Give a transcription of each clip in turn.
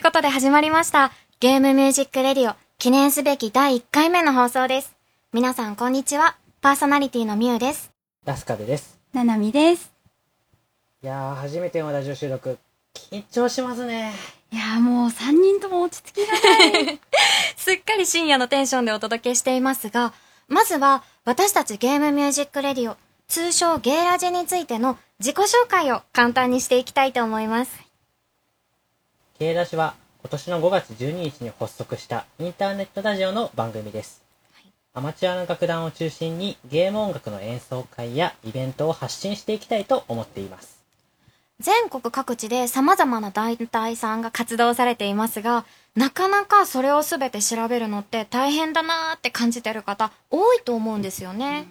ということで始まりました。ゲームミュージックレディオ記念すべき第1回目の放送です。皆さんこんにちは。パーソナリティのミュウです。ラスカルです。ななみです。いやー、初めてのラジオ収録、緊張しますね。いやーもう3人とも落ち着きがない。すっかり深夜のテンションでお届けしていますが、まずは私たちゲームミュージックレディオ、通称ゲーラジについての自己紹介を簡単にしていきたいと思います。K ラジは今年の5月12日に発足したインターネットラジオの番組です。アマチュアの楽団を中心にゲーム音楽の演奏会やイベントを発信していきたいと思っています。全国各地で様々な団体さんが活動されていますが、なかなかそれを全て調べるのって大変だなーって感じてる方多いと思うんですよね。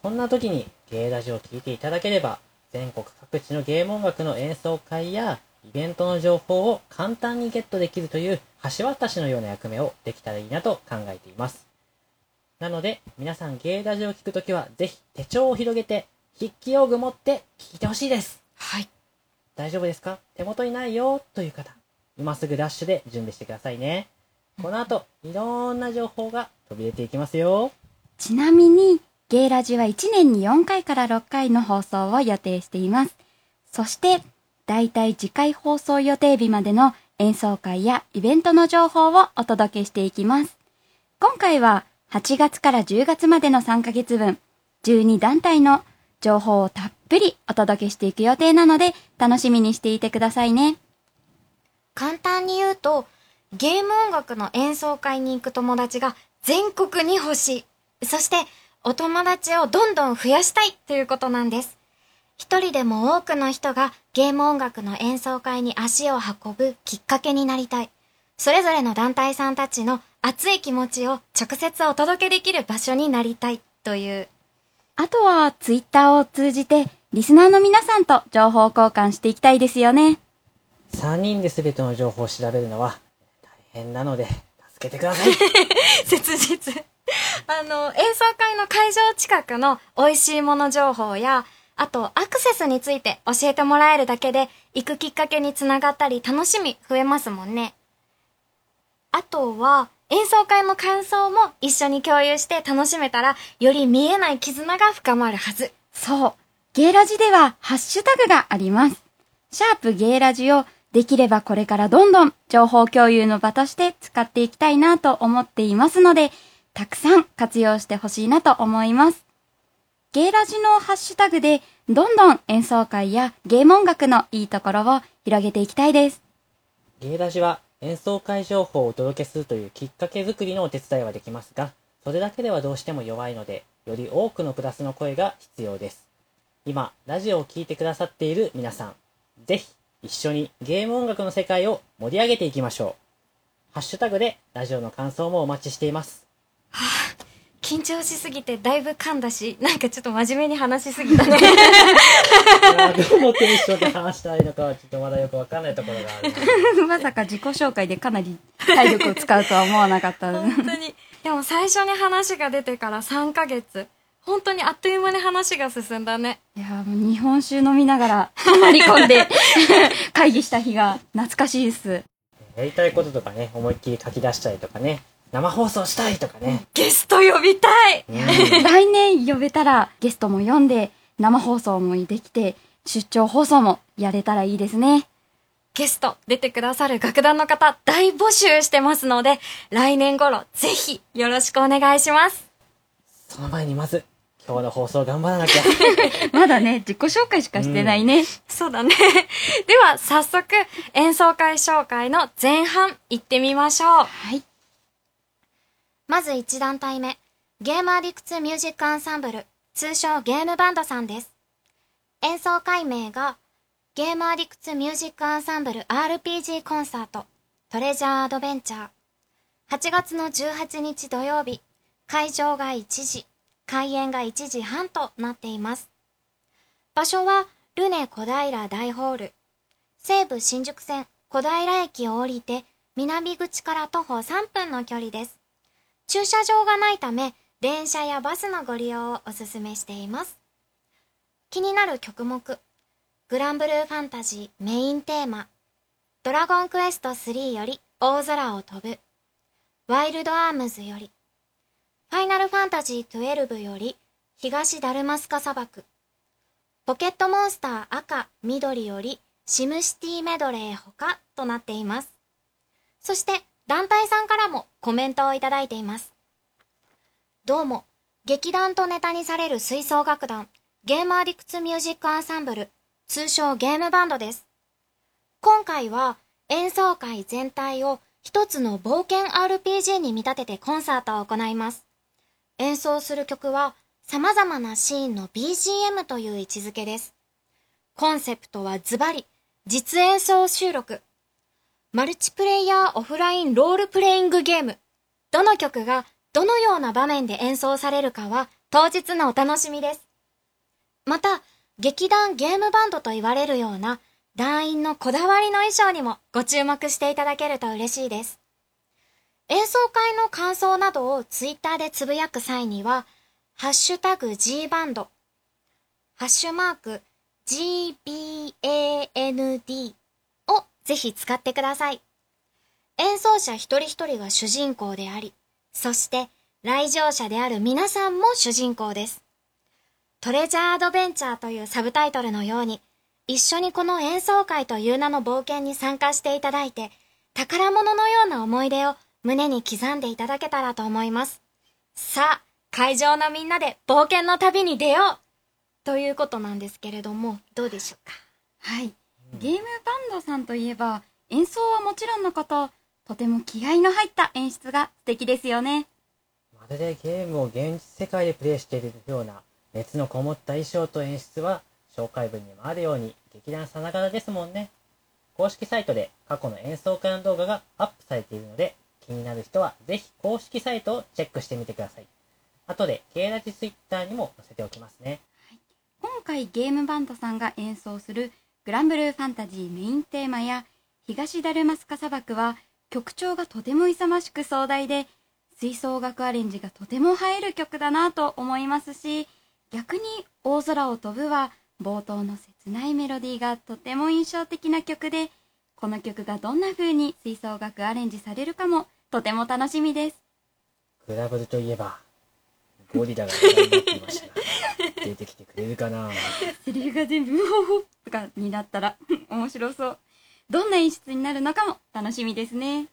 そんな時にゲーラジを聴いていただければ、全国各地のゲーム音楽の演奏会やイベントの情報を簡単にゲットできるという橋渡しのような役目をできたらいいなと考えています。なので、皆さんゲーラジを聞くときは、ぜひ手帳を広げて、筆記用具持って聞いてほしいです。はい。大丈夫ですか？手元にないよという方、今すぐダッシュで準備してくださいね。この後、いろんな情報が飛び出ていきますよ。ちなみに、ゲイラジは1年に4回から6回の放送を予定しています。そして、だいたい次回放送予定日までの演奏会やイベントの情報をお届けしていきます。今回は8月から10月までの3ヶ月分、12団体の情報をたっぷりお届けしていく予定なので、楽しみにしていてくださいね。簡単に言うと、ゲーム音楽の演奏会に行く友達が全国に欲しい。そして、お友達をどんどん増やしたいということなんです。一人でも多くの人がゲーム音楽の演奏会に足を運ぶきっかけになりたい。それぞれの団体さんたちの熱い気持ちを直接お届けできる場所になりたいという。あとは、ツイッターを通じて、リスナーの皆さんと情報交換していきたいですよね。3人で全ての情報を調べるのは大変なので、助けてください。切実。あの、演奏会の会場近くの美味しいもの情報や、あとアクセスについて教えてもらえるだけで行くきっかけにつながったり楽しみ増えますもんね。あとは、演奏会の感想も一緒に共有して楽しめたら、より見えない絆が深まるはず。そう。ゲイラジではハッシュタグがあります。シャープゲイラジをできればこれからどんどん情報共有の場として使っていきたいなと思っていますので、たくさん活用してほしいなと思います。ゲイラジのハッシュタグでどんどん演奏会やゲーム音楽のいいところを広げていきたいです。ゲイラジは演奏会情報をお届けするというきっかけ作りのお手伝いはできますが、それだけではどうしても弱いので、より多くのプラスの声が必要です。今、ラジオを聴いてくださっている皆さん、ぜひ一緒にゲーム音楽の世界を盛り上げていきましょう。ハッシュタグでラジオの感想もお待ちしています。緊張しすぎてだいぶ噛んだし、なんかちょっと真面目に話しすぎたね。いやーどうもテンションで話したらいいのかはちょっとまだよくわかんないところがある。まさか自己紹介でかなり体力を使うとは思わなかった。本当に。でも最初に話が出てから3ヶ月。本当にあっという間に話が進んだね。いやーもう日本酒飲みながら泊り込んで 会議した日が懐かしいです。やりたいこととかね、思いっきり書き出したりとかね、生放送したいとかね。ゲスト呼びたいうん来年呼べたらゲストも呼んで生放送もできて出張放送もやれたらいいですね。ゲスト出てくださる楽団の方大募集してますので、来年頃ぜひよろしくお願いします。その前にまず、今日の放送頑張らなきゃ。まだね、自己紹介しかしてないね。そうだね。では早速演奏会紹介の前半行ってみましょう。はい。まず1団体目、ゲームアディクツミュージックアンサンブル、通称ゲームバンドさんです。演奏会名が、ゲームアディクツミュージックアンサンブル RPG コンサート、トレジャーアドベンチャー。8月の18日土曜日、会場が1時、開演が1時半となっています。場所は、ルネ小平大ホール。西武新宿線小平駅を降りて、南口から徒歩3分の距離です。駐車場がないため、電車やバスのご利用をお勧めしています。気になる曲目、グランブルーファンタジーメインテーマ、ドラゴンクエスト3より大空を飛ぶ。ワイルドアームズより、ファイナルファンタジー12より東ダルマスカ砂漠。ポケットモンスター赤、緑よりシムシティメドレー他となっています。そして団体さんからもコメントをいただいています。どうも、劇団とネタにされる吹奏楽団、ゲーマー理屈ミュージックアンサンブル、通称ゲームバンドです。今回は演奏会全体を一つの冒険 RPG に見立ててコンサートを行います。演奏する曲は様々なシーンの BGM という位置づけです。コンセプトはズバリ、実演奏収録。マルチプレイヤーオフラインロールプレイングゲーム。どの曲がどのような場面で演奏されるかは当日のお楽しみです。また、劇団ゲームバンドと言われるような団員のこだわりの衣装にもご注目していただけると嬉しいです。演奏会の感想などをツイッターでつぶやく際には、ハッシュタグ G バンド、ハッシュマーク GBAND ぜひ使ってください。演奏者一人一人が主人公であり、そして来場者である皆さんも主人公です。トレジャーアドベンチャーというサブタイトルのように、一緒にこの演奏会という名の冒険に参加していただいて、宝物のような思い出を胸に刻んでいただけたらと思います。さあ、会場のみんなで冒険の旅に出ようということなんですけれども、どうでしょうか？はい。ゲームバンドさんといえば、演奏はもちろんのこと、とても気合の入った演出が素敵ですよね。まるでゲームを現実世界でプレイしているような熱のこもった衣装と演出は紹介文にもあるように劇団さながらですもんね。公式サイトで過去の演奏会の動画がアップされているので気になる人はぜひ公式サイトをチェックしてみてください。後で K ラジツイッターにも載せておきますね。今回ゲームバンドさんが演奏するグランブルーファンタジーメインテーマや東ダルマスカ砂漠は曲調がとても勇ましく壮大で吹奏楽アレンジがとても映える曲だなと思いますし逆に大空を飛ぶは冒頭の切ないメロディーがとても印象的な曲でこの曲がどんな風に吹奏楽アレンジされるかもとても楽しみです。グラブルといえばゴリラが話題になっていました。出てきてくれるかなセリフが全部うほほとかになったら 面白そうどんな演出になるのかも楽しみですね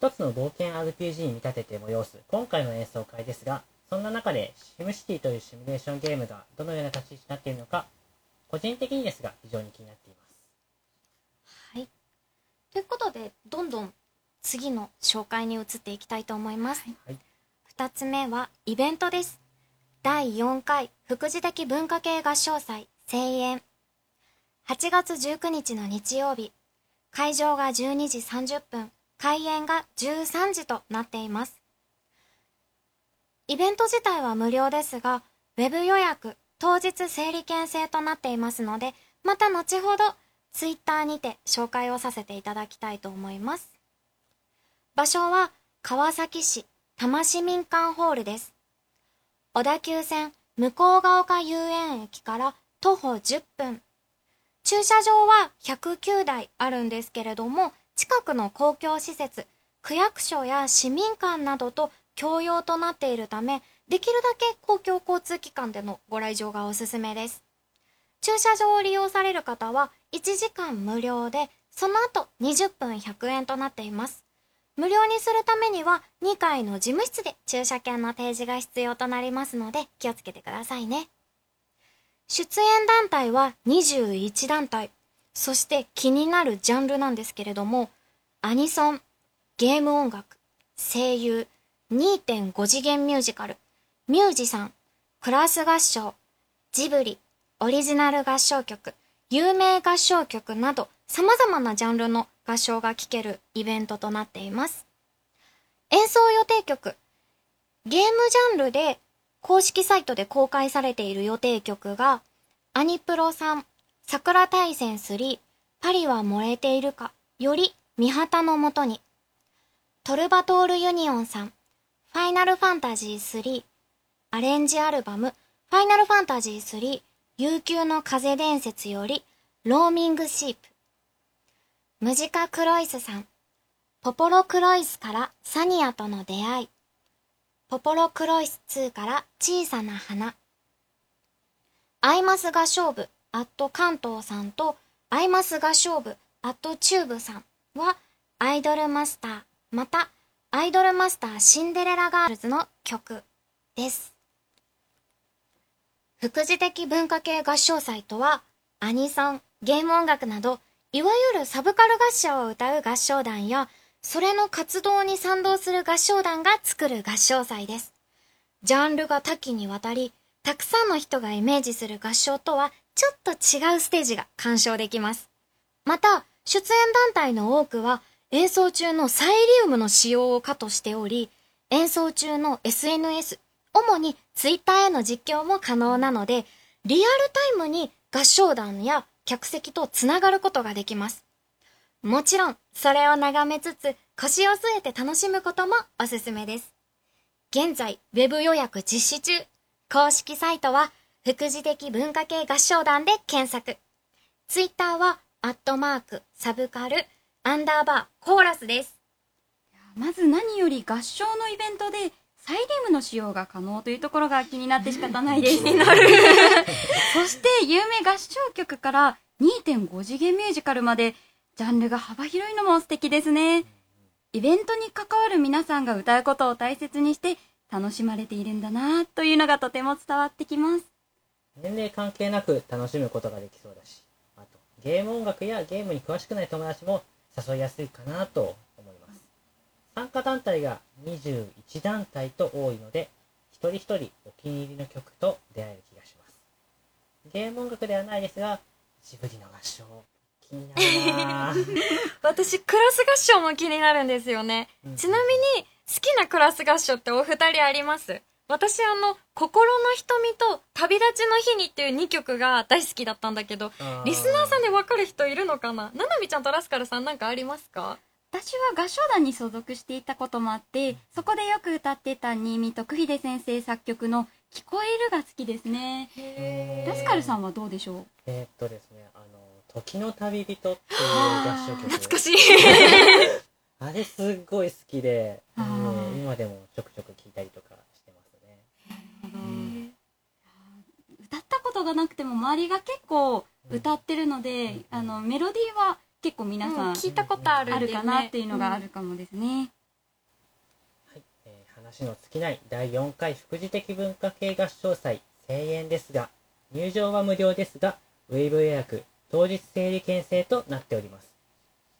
一つの冒険 RPG に見立てて催す今回の演奏会ですが、そんな中でシムシティというシミュレーションゲームがどのような立ち位置になっているのか、個人的にですが非常に気になっています。はい。ということで、どんどん次の紹介に移っていきたいと思います。はい。二つ目はイベントです。第4回副次的文化系合唱祭声援。8月19日の日曜日。会場が12時30分。開演が13時となっています。イベント自体は無料ですが、ウェブ予約、当日整理券制となっていますので、また後ほどツイッターにて紹介をさせていただきたいと思います。場所は川崎市多摩市民館ホールです。小田急線向ヶ丘遊園駅から徒歩10分。駐車場は109台あるんですけれども、近くの公共施設、区役所や市民館などと共用となっているため、できるだけ公共交通機関でのご来場がおすすめです。駐車場を利用される方は1時間無料で、その後20分100円となっています。無料にするためには2階の事務室で駐車券の提示が必要となりますので気をつけてくださいね。出演団体は21団体。そして気になるジャンルなんですけれども、アニソン、ゲーム音楽、声優、2.5次元ミュージカル、ミュージシャン、クラス合唱、ジブリ、オリジナル合唱曲、有名合唱曲など様々なジャンルの合唱が聴けるイベントとなっています。演奏予定曲、ゲームジャンルで公式サイトで公開されている予定曲が、アニプロさん、桜大戦3、パリは燃えているか、より、三旗のもとに、トルバトールユニオンさん、ファイナルファンタジー3、アレンジアルバム、ファイナルファンタジー3、悠久の風伝説より、ローミングシープ、ムジカ・クロイスさん。ポポロ・クロイスからサニアとの出会い。ポポロ・クロイス2から小さな花。アイマス合唱部、アット関東さんと、アイマス合唱部、アットチューブさんは、アイドルマスター、また、アイドルマスターシンデレラガールズの曲です。副次的文化系合唱祭とは、アニソン、ゲーム音楽など、いわゆるサブカル合唱を歌う合唱団や、それの活動に賛同する合唱団が作る合唱祭です。ジャンルが多岐にわたり、たくさんの人がイメージする合唱とはちょっと違うステージが鑑賞できます。また、出演団体の多くは演奏中のサイリウムの使用を可としており、演奏中の SNS、主に Twitter への実況も可能なので、リアルタイムに合唱団や客席とつながることができます。もちろん、それを眺めつつ腰を据えて楽しむこともおすすめです。現在、ウェブ予約実施中。公式サイトは、副次的文化系合唱団で検索。ツイッターは、アットマーク、サブカル、アンダーバー、コーラスです。まず何より合唱のイベントでサイリウムの使用が可能というところが気になって仕方ないです。気になる。そして有名合唱曲から2.5次元ミュージカルまでジャンルが幅広いのも素敵ですね。イベントに関わる皆さんが歌うことを大切にして楽しまれているんだなというのがとても伝わってきます。年齢関係なく楽しむことができそうだし、あと、ゲーム音楽やゲームに詳しくない友達も誘いやすいかなと加団体が21団体と多いので、一人一人お気に入りの曲と出会える気がします。ゲーム音楽ではないですが、ジブリの合唱、気になるなぁ。私、クラス合唱も気になるんですよね。うんちなみに、好きなクラス合唱ってお二人あります？私、あの、心の瞳と旅立ちの日にっていう2曲が大好きだったんだけど、リスナーさんでわかる人いるのかな？ななみちゃんとラスカルさんなんかありますか？私は合唱団に所属していたこともあって、そこでよく歌ってた新見徳秀先生作曲の聞こえるが好きですね。へラスカルさんはどうでしょう？えーっとですね、あの、時の旅人っていう合唱曲。懐かしい。あれすっごい好きで、う今でもちょくちょく聞いたりとかしてますね。ん歌ったことがなくても周りが結構歌ってるので、うんあのメロディーは結構皆さん聞いたことあるあるかなっていうのがある。るかもですね。はい、えー話の尽きない第4回副次的文化系合唱祭声援ですが、入場は無料ですが、ウェブ予約、当日整理券制となっております。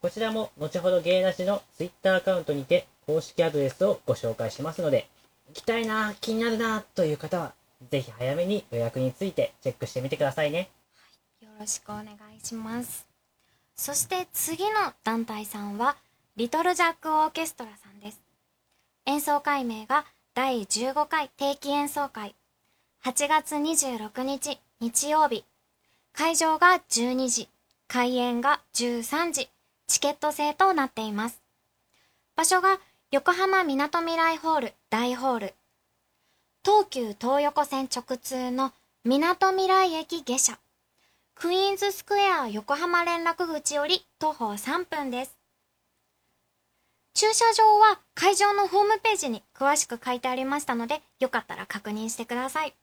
こちらも後ほどゲイラジの Twitter アカウントにて公式アドレスをご紹介しますので、行きたいな、気になるなという方は、ぜひ早めに予約についてチェックしてみてくださいね。よろしくお願いします。そして次の団体さんは、リトルジャックオーケストラさんです。演奏会名が第15回定期演奏会。8月26日日曜日。会場が12時、開演が13時、チケット制となっています。場所が横浜みなとみらいホール大ホール。東急東横線直通のみなとみらい駅下車。クイーンズスクエア横浜連絡口より徒歩3分です。駐車場は会場のホームページに詳しく書いてありましたので、よかったら確認してください。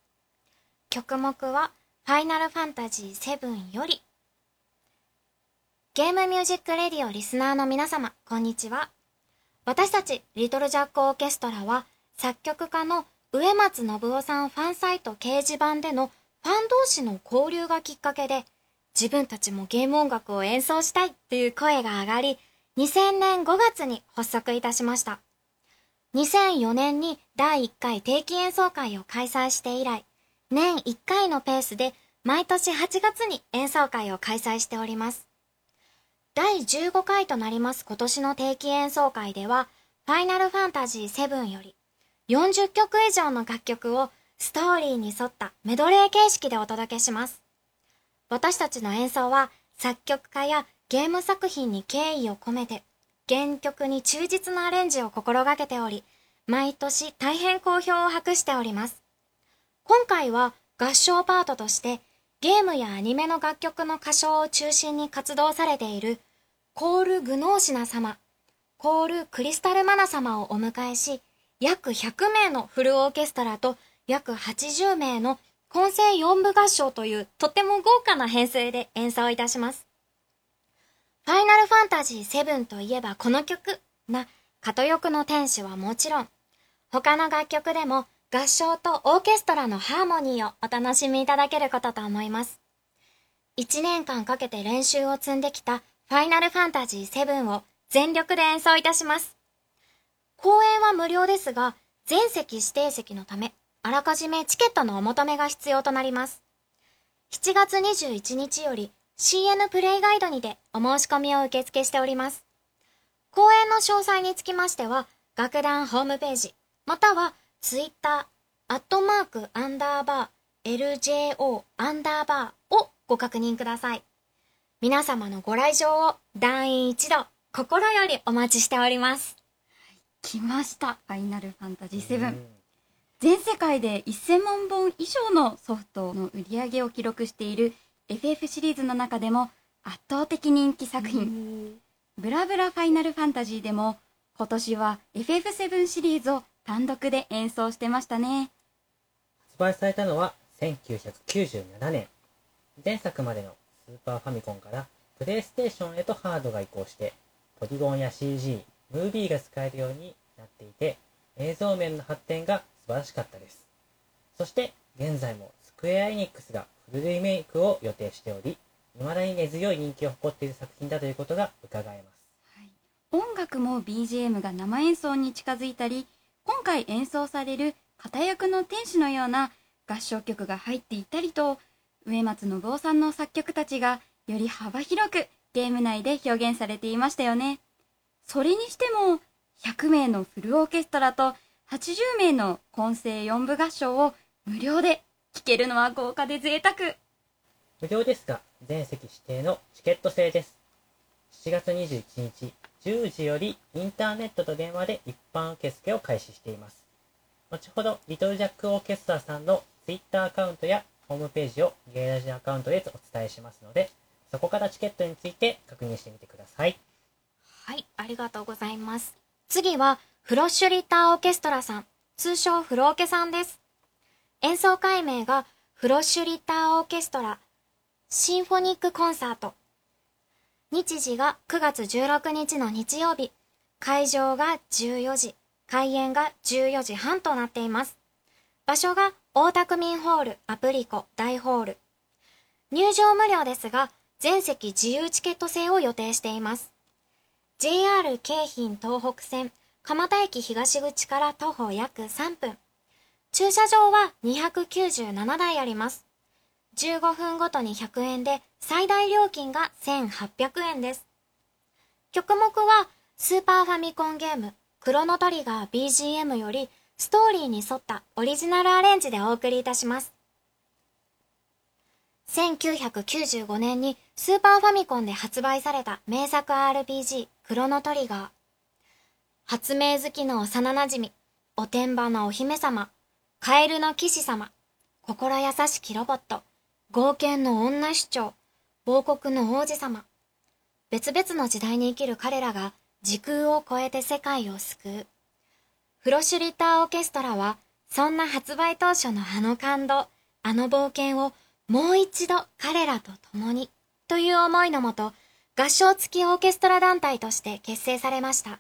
曲目は、ファイナルファンタジー7より。ゲームミュージックレディオリスナーの皆様、こんにちは。私たち、リトルジャックオーケストラは、作曲家の植松信夫さんファンサイト掲示板でのファン同士の交流がきっかけで、自分たちもゲーム音楽を演奏したいという声が上がり、2000年5月に発足いたしました。2004年に第1回定期演奏会を開催して以来、年1回のペースで毎年8月に演奏会を開催しております。第15回となります今年の定期演奏会では、ファイナルファンタジー7より40曲以上の楽曲をストーリーに沿ったメドレー形式でお届けします。私たちの演奏は作曲家やゲーム作品に敬意を込めて原曲に忠実なアレンジを心がけており、毎年大変好評を博しております。今回は合唱パートとしてゲームやアニメの楽曲の歌唱を中心に活動されているコール・グノーシナ様、コール・クリスタル・マナ様をお迎えし、約100名のフルオーケストラと約80名の混声4部合唱というとても豪華な編成で演奏いたします。ファイナルファンタジー7といえばこの曲な、片翼の天使はもちろん、他の楽曲でも合唱とオーケストラのハーモニーをお楽しみいただけることと思います。1年間かけて練習を積んできたファイナルファンタジー7を全力で演奏いたします。公演は無料ですが、全席指定席のため、あらかじめチケットのお求めが必要となります。7月21日より CN プレイガイドにてお申し込みを受付しております。公演の詳細につきましては、楽団ホームページ、またはツイッター、アットマークアンダーバー、LJO アンダーバーをご確認ください。皆様のご来場を団員一同、心よりお待ちしております。来ました。ファイナルファンタジー7。うん全世界で1000万本以上のソフトの売り上げを記録している FF シリーズの中でも圧倒的人気作品。ブラブラファイナルファンタジーでも今年は FF7 シリーズを単独で演奏してましたね。発売されたのは1997年。前作までのスーパーファミコンからプレイステーションへとハードが移行して、ポリゴンや CG、ムービーが使えるようになっていて、映像面の発展が素晴らしかったです。そして、現在もスクエアエニックスがフルリメイクを予定しており、未だに根強い人気を誇っている作品だということが伺えます。音楽も BGM が生演奏に近づいたり、今回演奏される片役の天使のような合唱曲が入っていたりと、植松信夫さんの作曲たちがより幅広くゲーム内で表現されていましたよね。それにしても、100名のフルオーケストラと80名の混声4部合唱を無料で聴けるのは豪華で贅沢。無料ですが、全席指定のチケット制です。7月21日10時よりインターネットと電話で一般受付を開始しています。後ほど、リトルジャックオーケストラさんの Twitter アカウントやホームページをゲイラジアカウントでお伝えしますので、そこからチケットについて確認してみてください。はい、ありがとうございます。次は、フロッシュリッターオーケストラさん、通称フローケさんです。演奏会名が、フロッシュリッターオーケストラ、シンフォニックコンサート。日時が9月16日の日曜日。会場が14時、開演が14時半となっています。場所が大田区民ホール、アプリコ、大ホール。入場無料ですが、全席自由チケット制を予定しています。JR 京浜東北線蒲田駅東口から徒歩約3分。駐車場は297台あります。15分ごとに100円で最大料金が1800円です。曲目はスーパーファミコンゲームクロノトリガー BGM よりストーリーに沿ったオリジナルアレンジでお送りいたします。1995年にスーパーファミコンで発売された名作 RPG クロノトリガー。発明好きの幼馴染、おてんばのお姫様、カエルの騎士様、心優しきロボット、豪犬の女主張、亡国の王子様。別々の時代に生きる彼らが時空を超えて世界を救う。フロシュリターオーケストラは、そんな発売当初のあの感動、あの冒険をもう一度彼らと共に、という思いのもと、合唱付きオーケストラ団体として結成されました。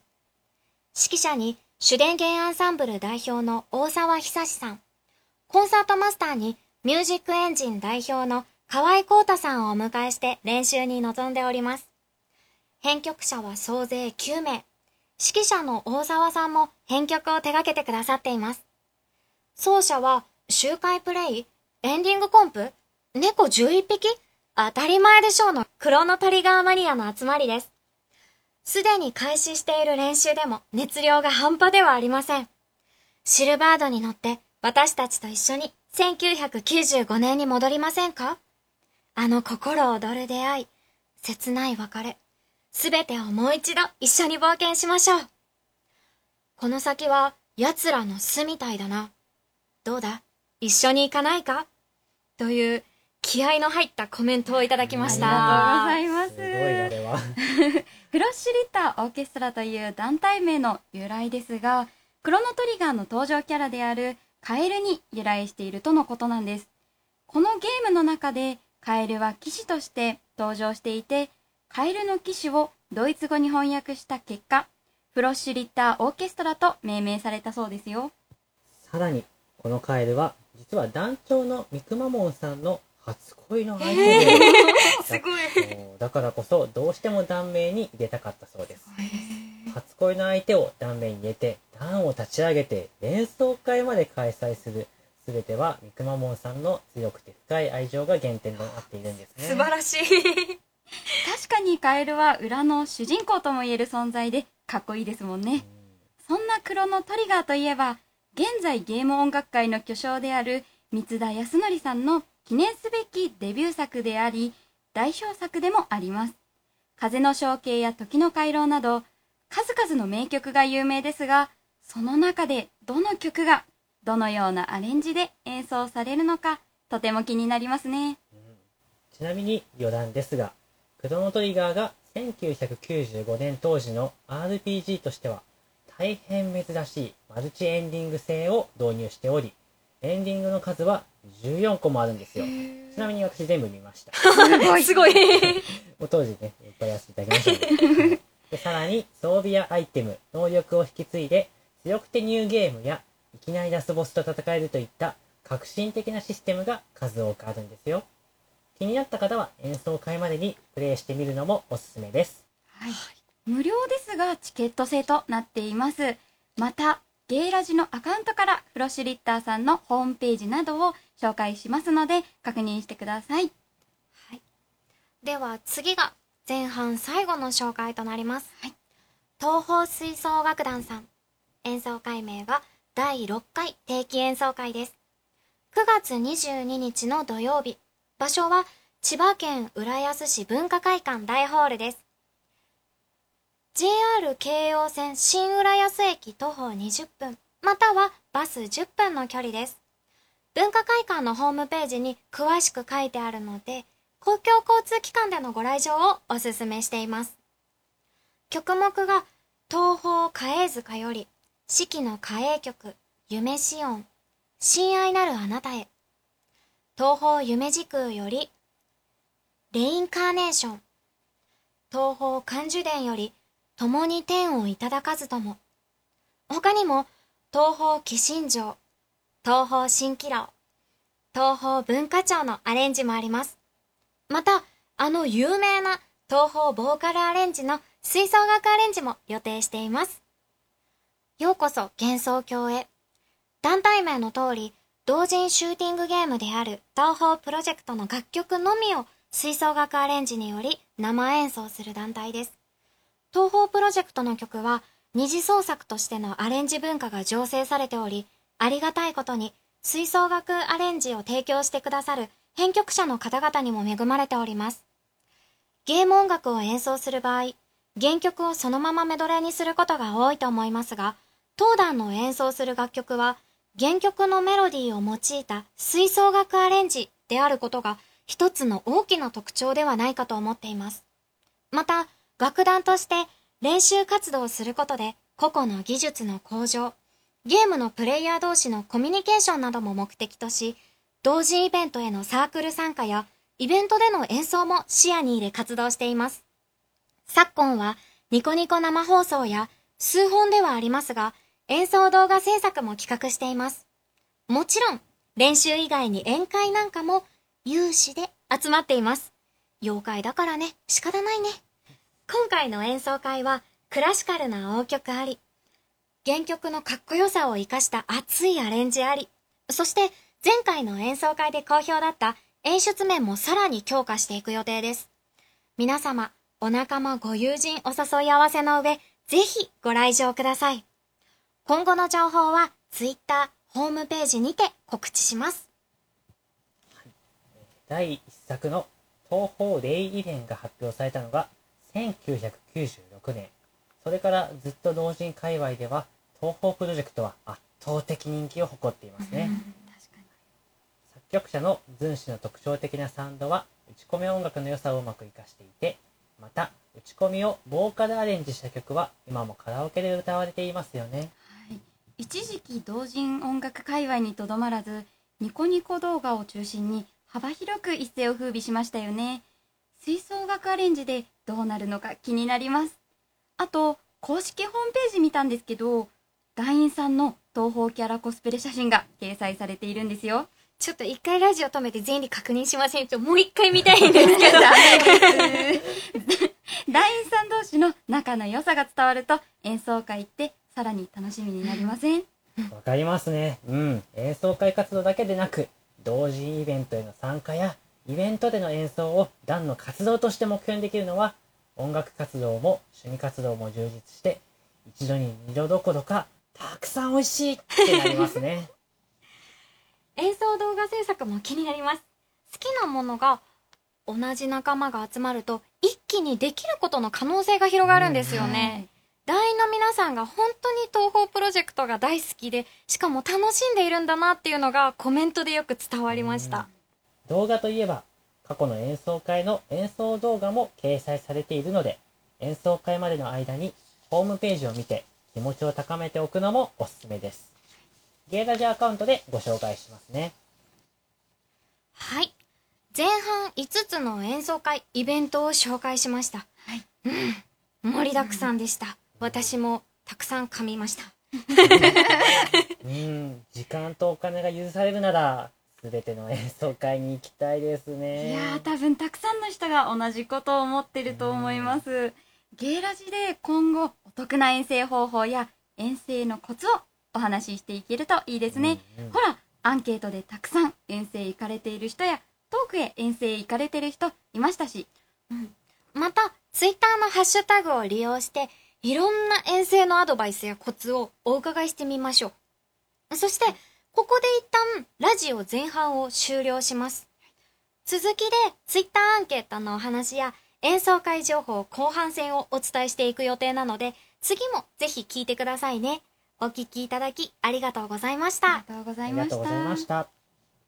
指揮者に主電源アンサンブル代表の大沢久志さん、コンサートマスターにミュージックエンジン代表の河合光太さんをお迎えして練習に臨んでおります。編曲者は総勢9名。指揮者の大沢さんも編曲を手掛けてくださっています。奏者は周回プレイエンディングコンプ猫11匹？当たり前でしょうのクロノトリガーマニアの集まりです。すでに開始している練習でも熱量が半端ではありません。シルバードに乗って私たちと一緒に1995年に戻りませんか？あの心躍る出会い、切ない別れ、すべてをもう一度一緒に冒険しましょう。この先は奴らの巣みたいだな。どうだ？一緒に行かないか？という気合の入ったコメントをいただきましあた。りがとうございますすは。フロッシュリッターオーケストラという団体名の由来ですが、クロノトリガーの登場キャラであるカエルに由来しているとのことなんです。このゲームの中でカエルは騎士として登場していて、カエルの騎士をドイツ語に翻訳した結果、フロッシュリッターオーケストラと命名されたそうですよ。さらに、このカエルは、実は団長のミクマモンさんの初恋の相手で、すごい。だからこそ、どうしても団名に入れたかったそうです。初恋の相手を団名に入れて、団を立ち上げて、演奏会まで開催する。すべては、ミクマモンさんの強くて深い愛情が原点となっているんですね。素晴らしい。確かにカエルは裏の主人公とも言える存在でかっこいいですもんね。そんなクロノトリガーといえば、現在ゲーム音楽界の巨匠である三田康則さんの記念すべきデビュー作であり、代表作でもあります。風の象形や時の回廊など、数々の名曲が有名ですが、その中でどの曲がどのようなアレンジで演奏されるのか、とても気になりますね。ちなみに余談ですが、クロノトリガーが1995年当時の RPG としては大変珍しいマルチエンディング性を導入しており、エンディングの数は14個もあるんですよ。ちなみに私全部見ました。すごい。当時ね、いっぱいやらせていただきましたので。でさらに、装備やアイテム、能力を引き継いで、強くてニューゲームや、いきなりラスボスと戦えるといった革新的なシステムが数多くあるんですよ。気になった方は演奏会までにプレイしてみるのもおすすめです。はい。無料ですが、チケット制となっています。また、ゲイラジのアカウントからフロッシュリッターさんのホームページなどを紹介しますので、確認してください。では次が前半最後の紹介となります。東方吹奏楽団さん。演奏会名は第6回定期演奏会です。9月22日の土曜日。場所は千葉県浦安市文化会館大ホールです。JR 京葉線新浦安駅徒歩20分、またはバス10分の距離です。文化会館のホームページに詳しく書いてあるので、公共交通機関でのご来場をおすすめしています。曲目が東方嘉永塚より四季の嘉永曲夢しおん親愛なるあなたへ。東方夢時空よりレインカーネーション。東方漢樹伝より共に天をいただかずとも。他にも東方寄進城。東方蜃気楼東方文化庁のアレンジもありますまた、あの有名な東方ボーカルアレンジの吹奏楽アレンジも予定しています。ようこそ幻想郷へ。団体名の通り、同人シューティングゲームである東方プロジェクトの楽曲のみを吹奏楽アレンジにより生演奏する団体です。東方プロジェクトの曲は二次創作としてのアレンジ文化が醸成されており、ありがたいことに吹奏楽アレンジを提供してくださる編曲者の方々にも恵まれております。ゲーム音楽を演奏する場合、原曲をそのままメドレーにすることが多いと思いますが、当団の演奏する楽曲は、原曲のメロディーを用いた吹奏楽アレンジであることが一つの大きな特徴ではないかと思っています。また、楽団として練習活動をすることで個々の技術の向上、ゲームのプレイヤー同士のコミュニケーションなども目的とし、同時イベントへのサークル参加やイベントでの演奏も視野に入れ活動しています。昨今はニコニコ生放送や数本ではありますが、演奏動画制作も企画しています。もちろん、練習以外に宴会なんかも有志で集まっています。妖怪だからね、仕方ないね。今回の演奏会はクラシカルな応曲あり、原曲のかっこよさを活かした熱いアレンジあり、そして前回の演奏会で好評だった演出面もさらに強化していく予定です。皆様、お仲間ご友人お誘い合わせの上、ぜひご来場ください。今後の情報は Twitter、ホームページにて告知します。第1作の東方霊遺伝が発表されたのが1996年。それからずっと同人界隈では東方プロジェクトは圧倒的人気を誇っていますね。曲者のズン氏の特徴的なサウンドは打ち込み音楽の良さをうまく活かしていて、また打ち込みをボーカルアレンジした曲は今もカラオケで歌われていますよね。はい、一時期同人音楽界隈にとどまらずニコニコ動画を中心に幅広く一世を風靡しましたよね吹奏楽アレンジでどうなるのか気になりますあと公式ホームページ見たんですけど団員さんの東宝キャラコスプレ写真が掲載されているんですよちょっと一回ラジオ止めて全員確認しません？と、もう一回見たいんですけど。団員さん同士の仲の良さが伝わると演奏会ってさらに楽しみになりません？わかりますね。うん。演奏会活動だけでなく、同人イベントへの参加や、イベントでの演奏を団の活動として目標にできるのは、音楽活動も趣味活動も充実して、一度に二度どころか、たくさん美味しいってなりますね。演奏動画制作も気になります。好きなものが同じ仲間が集まると一気にできることの可能性が広がるんですよね。団員の皆さんが本当に東宝プロジェクトが大好きで、しかも楽しんでいるんだなっていうのがコメントでよく伝わりました。動画といえば、過去の演奏会の演奏動画も掲載されているので、演奏会までの間にホームページを見て気持ちを高めておくのもおすすめです。ゲーラジアカウントでご紹介しますね。はい。前半5つの演奏会、イベントを紹介しました。はいうん。盛りだくさんでした。私もたくさん噛みました。うん、時間とお金が許されるなら、すべての演奏会に行きたいですね。いやー多分たくさんの人が同じことを思ってると思いますゲイラジで今後お得な遠征方法や遠征のコツをお話ししていけるといいですね、うんうんほらアンケートでたくさん遠征行かれている人やトークへ遠征行かれてる人いましたしまた、ツイッターのハッシュタグを利用して、いろんな遠征のアドバイスやコツをお伺いしてみましょう。そして、ここで一旦、ラジオ前半を終了します。続きで、ツイッターアンケートのお話や、演奏会情報後半戦をお伝えしていく予定なので、次もぜひ聴いてくださいね。お聴きいただきありがとうございましたあり。がとうございました。